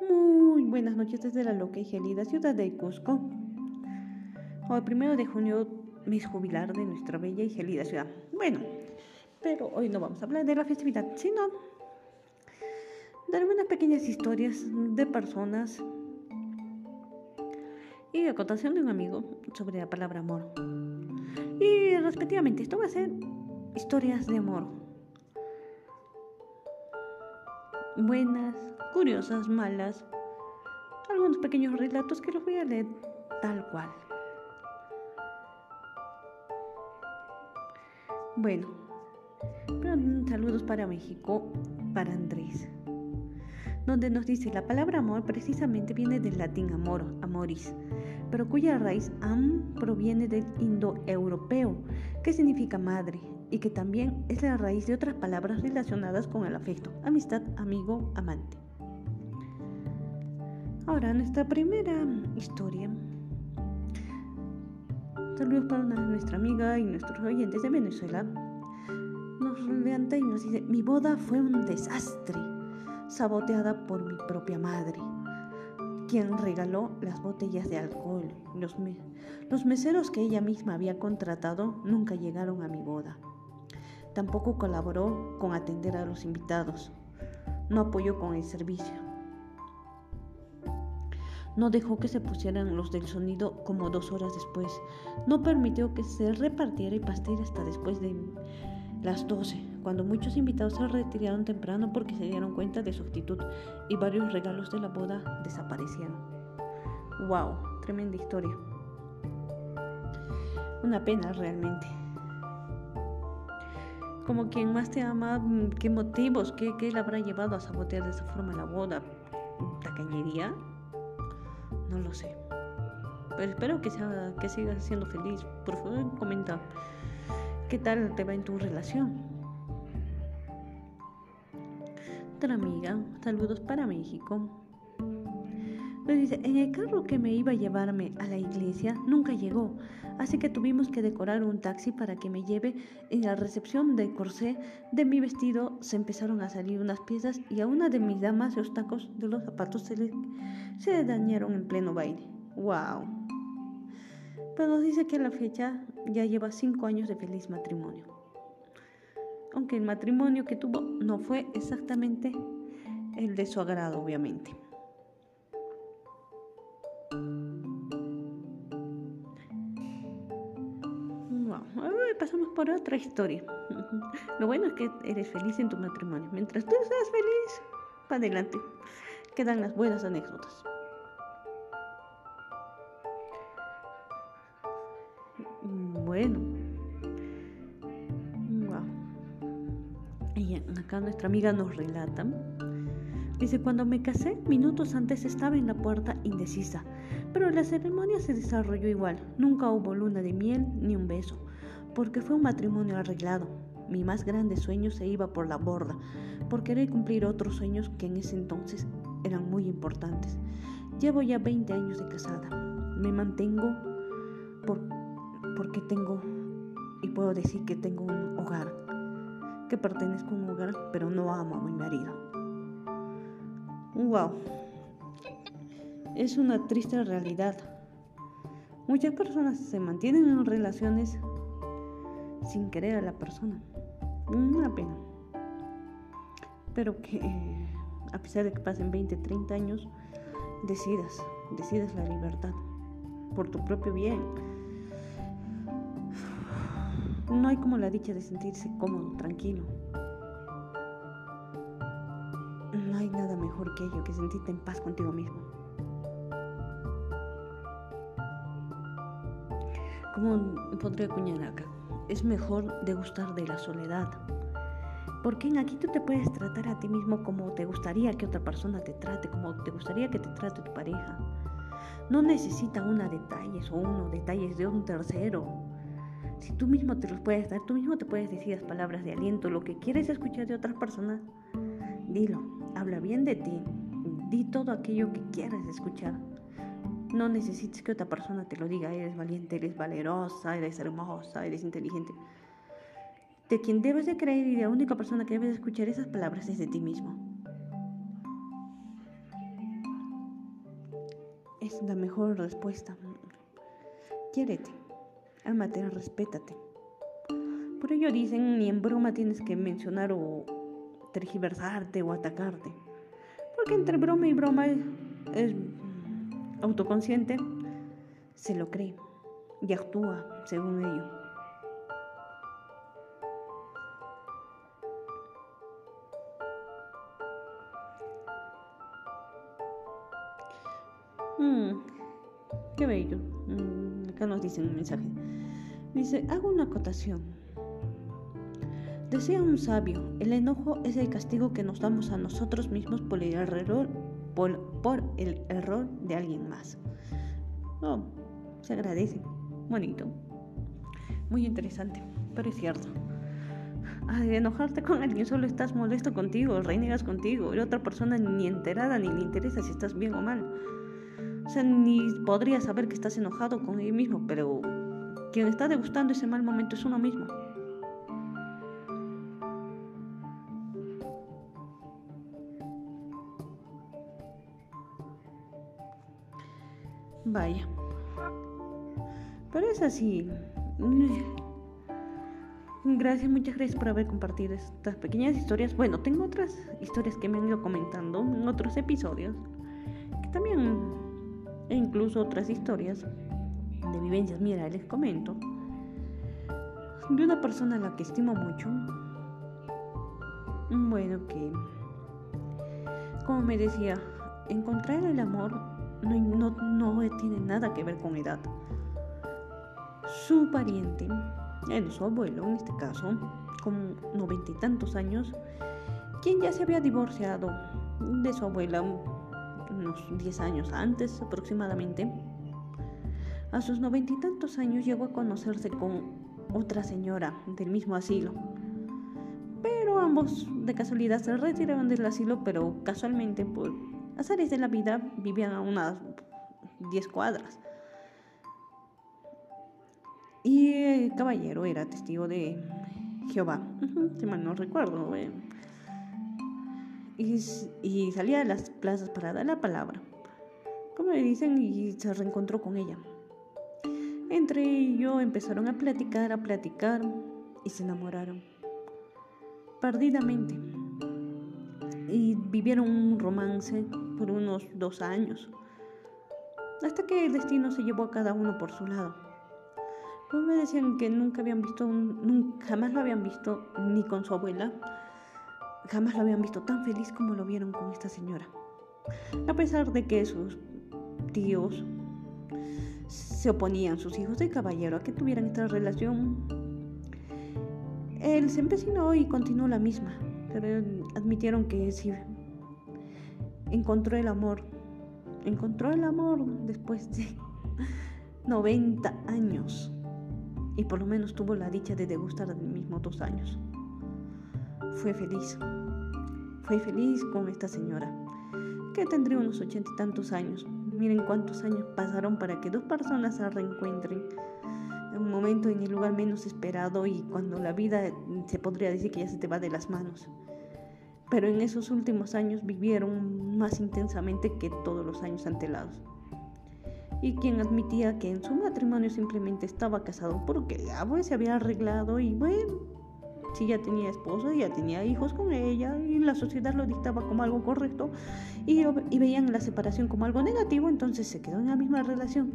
Muy buenas noches desde la loca y gelida ciudad de Cusco. Hoy, primero de junio, mes jubilar de nuestra bella y gelida ciudad. Bueno, pero hoy no vamos a hablar de la festividad, sino darme unas pequeñas historias de personas y acotación de un amigo sobre la palabra amor. Y respectivamente, esto va a ser historias de amor. Buenas, curiosas, malas. Algunos pequeños relatos que los voy a leer tal cual. Bueno, saludos para México, para Andrés donde nos dice la palabra amor precisamente viene del latín amor, amoris, pero cuya raíz am proviene del indoeuropeo, que significa madre, y que también es la raíz de otras palabras relacionadas con el afecto, amistad, amigo, amante. Ahora, nuestra primera historia. Saludos para nuestra amiga y nuestros oyentes de Venezuela. Nos levanta y nos dice, mi boda fue un desastre saboteada por mi propia madre, quien regaló las botellas de alcohol. Los, los meseros que ella misma había contratado nunca llegaron a mi boda. Tampoco colaboró con atender a los invitados. No apoyó con el servicio. No dejó que se pusieran los del sonido como dos horas después. No permitió que se repartiera el pastel hasta después de las 12, cuando muchos invitados se retiraron temprano porque se dieron cuenta de su actitud y varios regalos de la boda desaparecieron. ¡Wow! Tremenda historia. Una pena realmente. Como quien más te ama, ¿qué motivos? ¿Qué, qué le habrá llevado a sabotear de esa forma la boda? ¿Tacañería? No lo sé. Pero espero que, sea, que sigas siendo feliz. Por favor, comenta. ¿Qué tal te va en tu relación? Otra amiga, saludos para México. Me dice, en el carro que me iba a llevarme a la iglesia nunca llegó, así que tuvimos que decorar un taxi para que me lleve. En la recepción del corsé de mi vestido se empezaron a salir unas piezas y a una de mis damas los tacos de los zapatos se le, se dañaron en pleno baile. ¡Wow! Pero nos dice que la fecha ya lleva cinco años de feliz matrimonio. Aunque el matrimonio que tuvo no fue exactamente el de su agrado, obviamente. Pasamos por otra historia. Lo bueno es que eres feliz en tu matrimonio. Mientras tú seas feliz, para adelante. Quedan las buenas anécdotas. bueno. Y acá nuestra amiga nos relata. Dice, cuando me casé, minutos antes estaba en la puerta indecisa, pero la ceremonia se desarrolló igual. Nunca hubo luna de miel ni un beso, porque fue un matrimonio arreglado. Mi más grande sueño se iba por la borda, por querer cumplir otros sueños que en ese entonces eran muy importantes. Llevo ya 20 años de casada. Me mantengo por porque tengo y puedo decir que tengo un hogar, que pertenezco a un hogar, pero no amo a mi marido. Wow, es una triste realidad. Muchas personas se mantienen en relaciones sin querer a la persona. Una pena. Pero que a pesar de que pasen 20, 30 años, decidas, decidas la libertad por tu propio bien no hay como la dicha de sentirse cómodo, tranquilo. Mejor que ello, que sentirte en paz contigo mismo. Como podría acuñar acá, es mejor degustar de la soledad. Porque en aquí tú te puedes tratar a ti mismo como te gustaría que otra persona te trate, como te gustaría que te trate tu pareja. No necesita una detalles o uno detalles de un tercero si tú mismo te los puedes dar, tú mismo te puedes decir las palabras de aliento, lo que quieres escuchar de otras personas, dilo, habla bien de ti, di todo aquello que quieras escuchar. No necesites que otra persona te lo diga, eres valiente, eres valerosa, eres hermosa, eres inteligente. De quien debes de creer y la única persona que debes de escuchar esas palabras es de ti mismo. es la mejor respuesta. Quiérete, ámate, respétate. Por ello dicen, ni en broma tienes que mencionar o tergiversarte o atacarte. Porque entre broma y broma es, autoconsciente, se lo cree y actúa según ello. Mm, qué bello. Mm, acá nos dicen un mensaje. Dice, hago una acotación. Decía un sabio, el enojo es el castigo que nos damos a nosotros mismos por el error, por, el error de alguien más. Oh, se agradece. Bonito. Muy interesante, pero es cierto. Al enojarte con alguien solo estás molesto contigo, renegas contigo, y otra persona ni enterada ni le interesa si estás bien o mal. O sea, ni podría saber que estás enojado con él mismo, pero quien está degustando ese mal momento es uno mismo. Vaya. Pero es así. Gracias, muchas gracias por haber compartido estas pequeñas historias. Bueno, tengo otras historias que me han ido comentando en otros episodios. Que también, e incluso otras historias de vivencias. Mira, les comento. De una persona a la que estimo mucho. Bueno, que, como me decía, encontrar el amor no, no, tiene nada que ver con edad. Su pariente, el, su abuelo en este caso, con noventa y tantos años, quien ya se había divorciado de su abuela unos diez años antes aproximadamente, a sus noventa y tantos años llegó a conocerse con otra señora del mismo asilo. Pero ambos de casualidad se retiraron del asilo, pero casualmente por azares de la vida vivían a unas 10 cuadras. Y el caballero era testigo de Jehová, no recuerdo. Eh. Y, y, salía a las plazas para dar la palabra, como le dicen, y se reencontró con ella. Entre ellos empezaron a platicar, a platicar, y se enamoraron. Perdidamente y vivieron un romance por unos dos años, hasta que el destino se llevó a cada uno por su lado. Me decían que nunca habían visto, jamás lo habían visto ni con su abuela, jamás lo habían visto tan feliz como lo vieron con esta señora. A pesar de que sus tíos se oponían, sus hijos de caballero, a que tuvieran esta relación, él se empecinó y continuó la misma pero admitieron que sí encontró el amor. Encontró el amor después de 90 años. Y por lo menos tuvo la dicha de degustar del mismo dos años. Fue feliz. Fue feliz con esta señora, que tendría unos ochenta y tantos años. Miren cuántos años pasaron para que dos personas se reencuentren en un momento en el lugar menos esperado y cuando la vida se podría decir que ya se te va de las manos pero en esos últimos años vivieron más intensamente que todos los años antelados. Y quien admitía que en su matrimonio simplemente estaba casado porque ya pues, se había arreglado y bueno, si ya tenía esposo, ya tenía hijos con ella y la sociedad lo dictaba como algo correcto y, y veían la separación como algo negativo, entonces se quedó en la misma relación.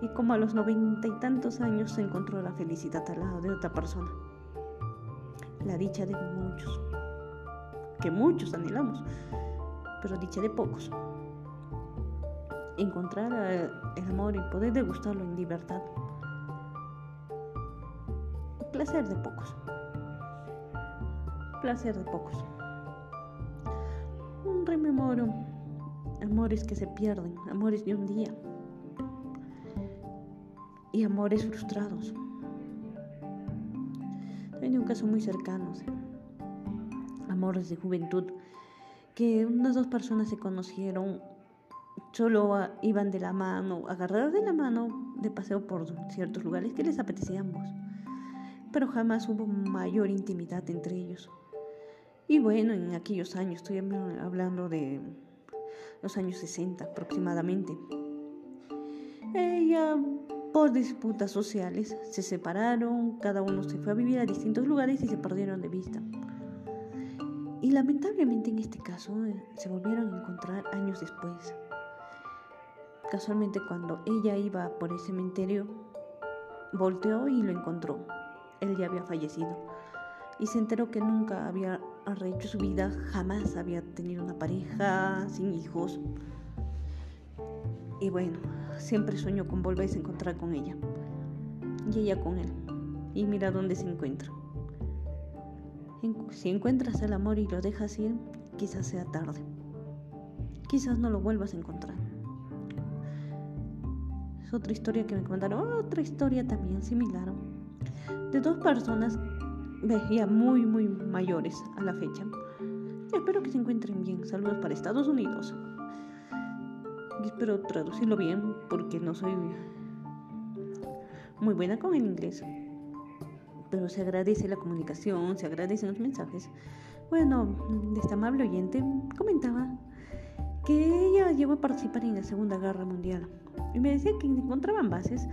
Y como a los noventa y tantos años se encontró la felicidad al lado de otra persona. La dicha de muchos que muchos anhelamos, pero dicha de pocos. Encontrar el amor y poder degustarlo en libertad. Placer de pocos. Placer de pocos. Un rememoro. Amores que se pierden, amores de un día. Y amores frustrados. Tenía un caso muy cercano amores de juventud, que unas dos personas se conocieron, solo iban de la mano, agarradas de la mano de paseo por ciertos lugares que les apetecía a ambos, pero jamás hubo mayor intimidad entre ellos. Y bueno, en aquellos años, estoy hablando de los años 60 aproximadamente, Ella, por disputas sociales, se separaron, cada uno se fue a vivir a distintos lugares y se perdieron de vista. Y lamentablemente en este caso eh, se volvieron a encontrar años después. Casualmente cuando ella iba por el cementerio, volteó y lo encontró. Él ya había fallecido. Y se enteró que nunca había rehecho su vida, jamás había tenido una pareja, sin hijos. Y bueno, siempre soñó con volverse a encontrar con ella. Y ella con él. Y mira dónde se encuentra. Si encuentras el amor y lo dejas ir, quizás sea tarde. Quizás no lo vuelvas a encontrar. Es otra historia que me contaron, otra historia también similar, de dos personas ya muy, muy mayores a la fecha. espero que se encuentren bien. Saludos para Estados Unidos. Espero traducirlo bien porque no soy muy buena con el inglés pero se agradece la comunicación, se agradecen los mensajes. Bueno, esta amable oyente comentaba que ella llegó a participar en la Segunda Guerra Mundial y me decía que encontraban bases,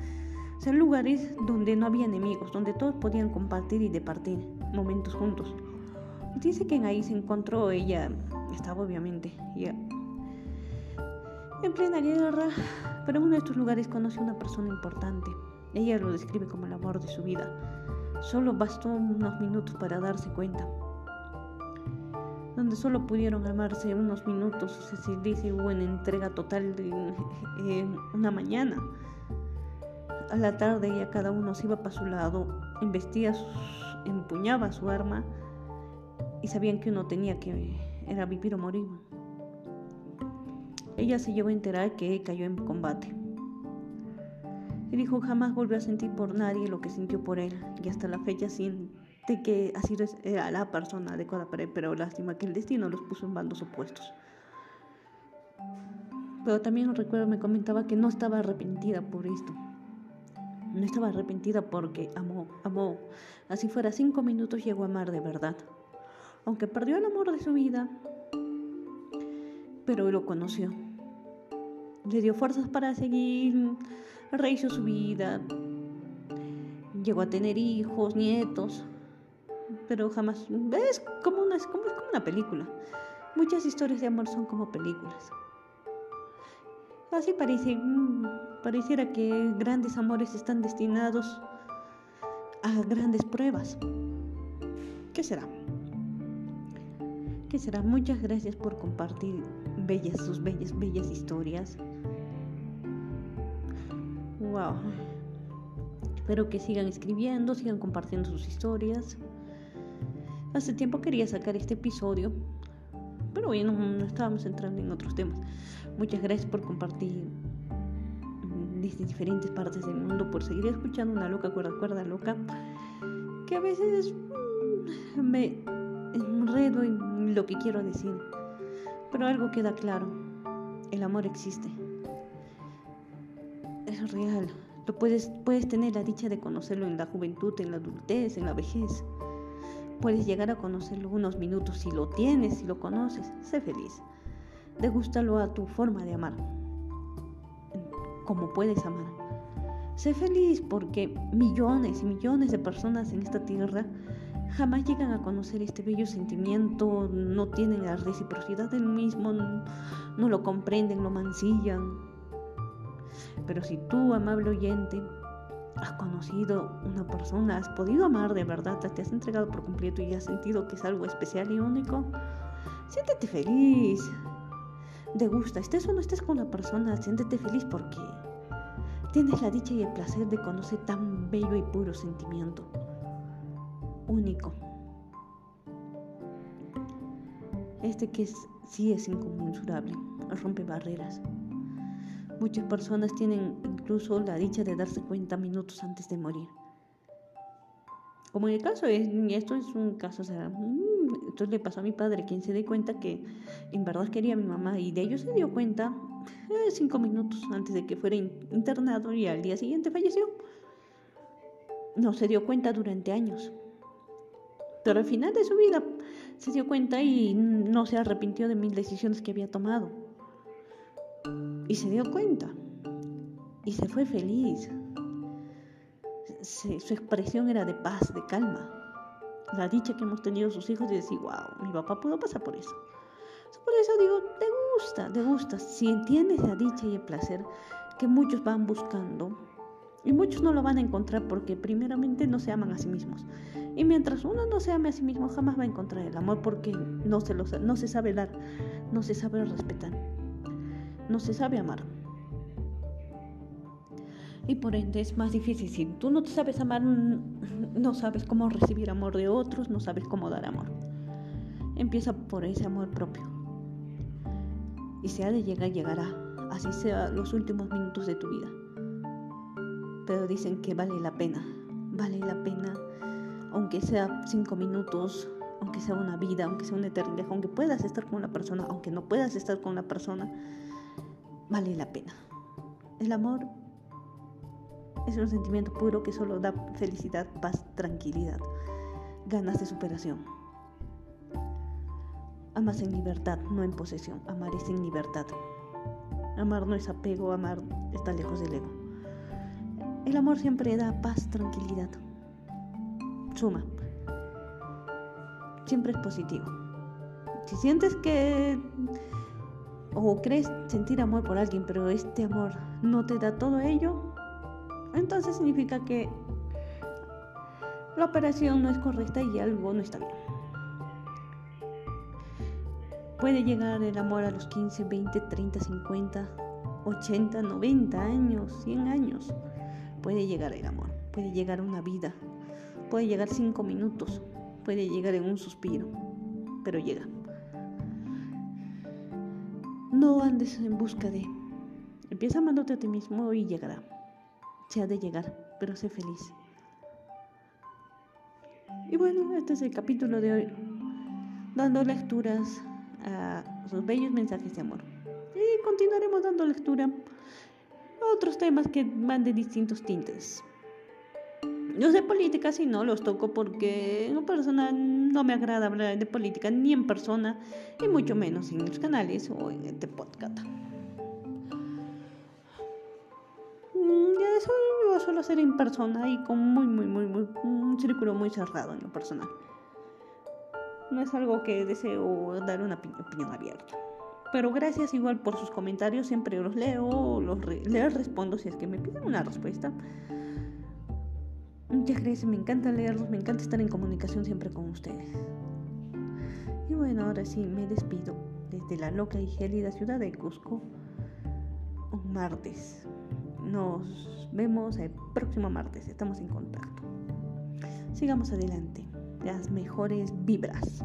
o sea, lugares donde no había enemigos, donde todos podían compartir y departir momentos juntos. Y dice que ahí se encontró ella, estaba obviamente ya en plena guerra, pero en uno de estos lugares conoció a una persona importante. Ella lo describe como el amor de su vida Solo bastó unos minutos para darse cuenta. Donde solo pudieron amarse unos minutos, se dice, hubo una entrega total de una mañana. A la tarde ya cada uno se iba para su lado, embestía, empuñaba su arma y sabían que uno tenía que era vivir o morir. Ella se llegó a enterar que cayó en combate y dijo jamás volvió a sentir por nadie lo que sintió por él y hasta la fecha siente que así era la persona adecuada para él, pero lástima que el destino los puso en bandos opuestos. Pero también recuerdo, me comentaba que no estaba arrepentida por esto. No estaba arrepentida porque amó, amó. Así fuera, cinco minutos llegó a amar de verdad. Aunque perdió el amor de su vida, pero lo conoció. Le dio fuerzas para seguir rehizo su vida, llegó a tener hijos, nietos, pero jamás es como una, es como, una película. Muchas historias de amor son como películas. Así parece, mm, pareciera que grandes amores están destinados a grandes pruebas. ¿Qué será? ¿Qué será? Muchas gracias por compartir bellas, sus bellas, bellas historias. Wow. Espero que sigan escribiendo, sigan compartiendo sus historias. Hace tiempo quería sacar este episodio, pero bueno, no estábamos entrando en otros temas. Muchas gracias por compartir desde diferentes partes del mundo, por seguir escuchando una loca cuerda, cuerda loca, que a veces mm, me enredo en lo que quiero decir. Pero algo queda claro, el amor existe es real. Lo puedes, puedes tener la dicha de conocerlo en la juventud, en la adultez, en la vejez. Puedes llegar a conocerlo unos minutos si lo tienes, si lo conoces. Sé feliz. Degústalo a tu forma de amar. Como puedes amar. Sé feliz porque millones y millones de personas en esta tierra jamás llegan a conocer este bello sentimiento, no tienen la reciprocidad del mismo, no lo comprenden, lo mancillan, pero si tú, amable oyente, has conocido una persona, has podido amar de verdad, te has entregado por completo y has sentido que es algo especial y único, siéntete feliz. Te gusta, estés o no estés con la persona, siéntete feliz porque tienes la dicha y el placer de conocer tan bello y puro sentimiento. Único. Este que sí es inconmensurable, rompe barreras. Muchas personas tienen incluso la dicha de darse cuenta minutos antes de morir. Como en el caso, es, esto es un caso, o sea, mm, esto le pasó a mi padre, quien se dio cuenta que en verdad quería a mi mamá y de ello se dio cuenta eh, cinco minutos antes de que fuera internado y al día siguiente falleció. No se dio cuenta durante años. Pero al final de su vida se dio cuenta y no se arrepintió de mil decisiones que había tomado y se dio cuenta. y se fue feliz. su expresión era de paz, de calma. La dicha que hemos tenido sus hijos y decir, wow, mi papá pudo pasar por eso. Por eso digo, te gusta, te gusta. Si entiendes la dicha y el placer que muchos van buscando, y muchos no lo van a encontrar porque primeramente no se aman a sí mismos. Y mientras uno no se ame a sí mismo, jamás va a encontrar el amor porque no se, lo, no se sabe dar, no se sabe respetar, no se sabe amar. Y por ende es más difícil. Si tú no te sabes amar, no sabes cómo recibir amor de otros, no sabes cómo dar amor. Empieza por ese amor propio. Y si ha de llegar, llegará. Así sea los últimos minutos de tu vida. Pero dicen que vale la pena. Vale la pena aunque sea cinco minutos, aunque sea una vida, aunque sea una eternidad, aunque puedas estar con una persona, aunque no puedas estar con una persona, vale la pena. El amor es un sentimiento puro que solo da felicidad, paz, tranquilidad, ganas de superación. Amas en libertad, no en posesión. Amar es en libertad. Amar no es apego, amar está lejos del ego. El amor siempre da paz, tranquilidad suma. Siempre es positivo. Si sientes que o crees sentir amor por alguien, pero este amor no te da todo ello, entonces significa que la operación no es correcta y algo no está bien. Puede llegar el amor a los 15, 20, 30, 50, 80, 90 años, 100 años. Puede llegar el amor, puede llegar una vida, Puede llegar cinco minutos, puede llegar en un suspiro, pero llega. No andes en busca de. Empieza amándote a ti mismo y llegará. Se ha de llegar, pero sé feliz. Y bueno, este es el capítulo de hoy, dando lecturas a sus bellos mensajes de amor. Y continuaremos dando lectura otros temas que van de distintos tintes. Yo sé política, si no los toco porque en persona no me agrada hablar de política ni en persona y mucho menos en los canales o en este podcast. Mm, ya eso yo suelo hacer en persona y con muy, muy, muy, muy, un círculo muy cerrado en lo personal. No es algo que deseo dar una opinión abierta. Pero gracias igual por sus comentarios, siempre los leo, los les respondo si es que me piden una respuesta. Muchas gracias, me encanta leerlos, me encanta estar en comunicación siempre con ustedes. Y bueno, ahora sí, me despido desde la loca y gélida ciudad de Cusco, un martes. Nos vemos el próximo martes, estamos en contacto. Sigamos adelante, las mejores vibras.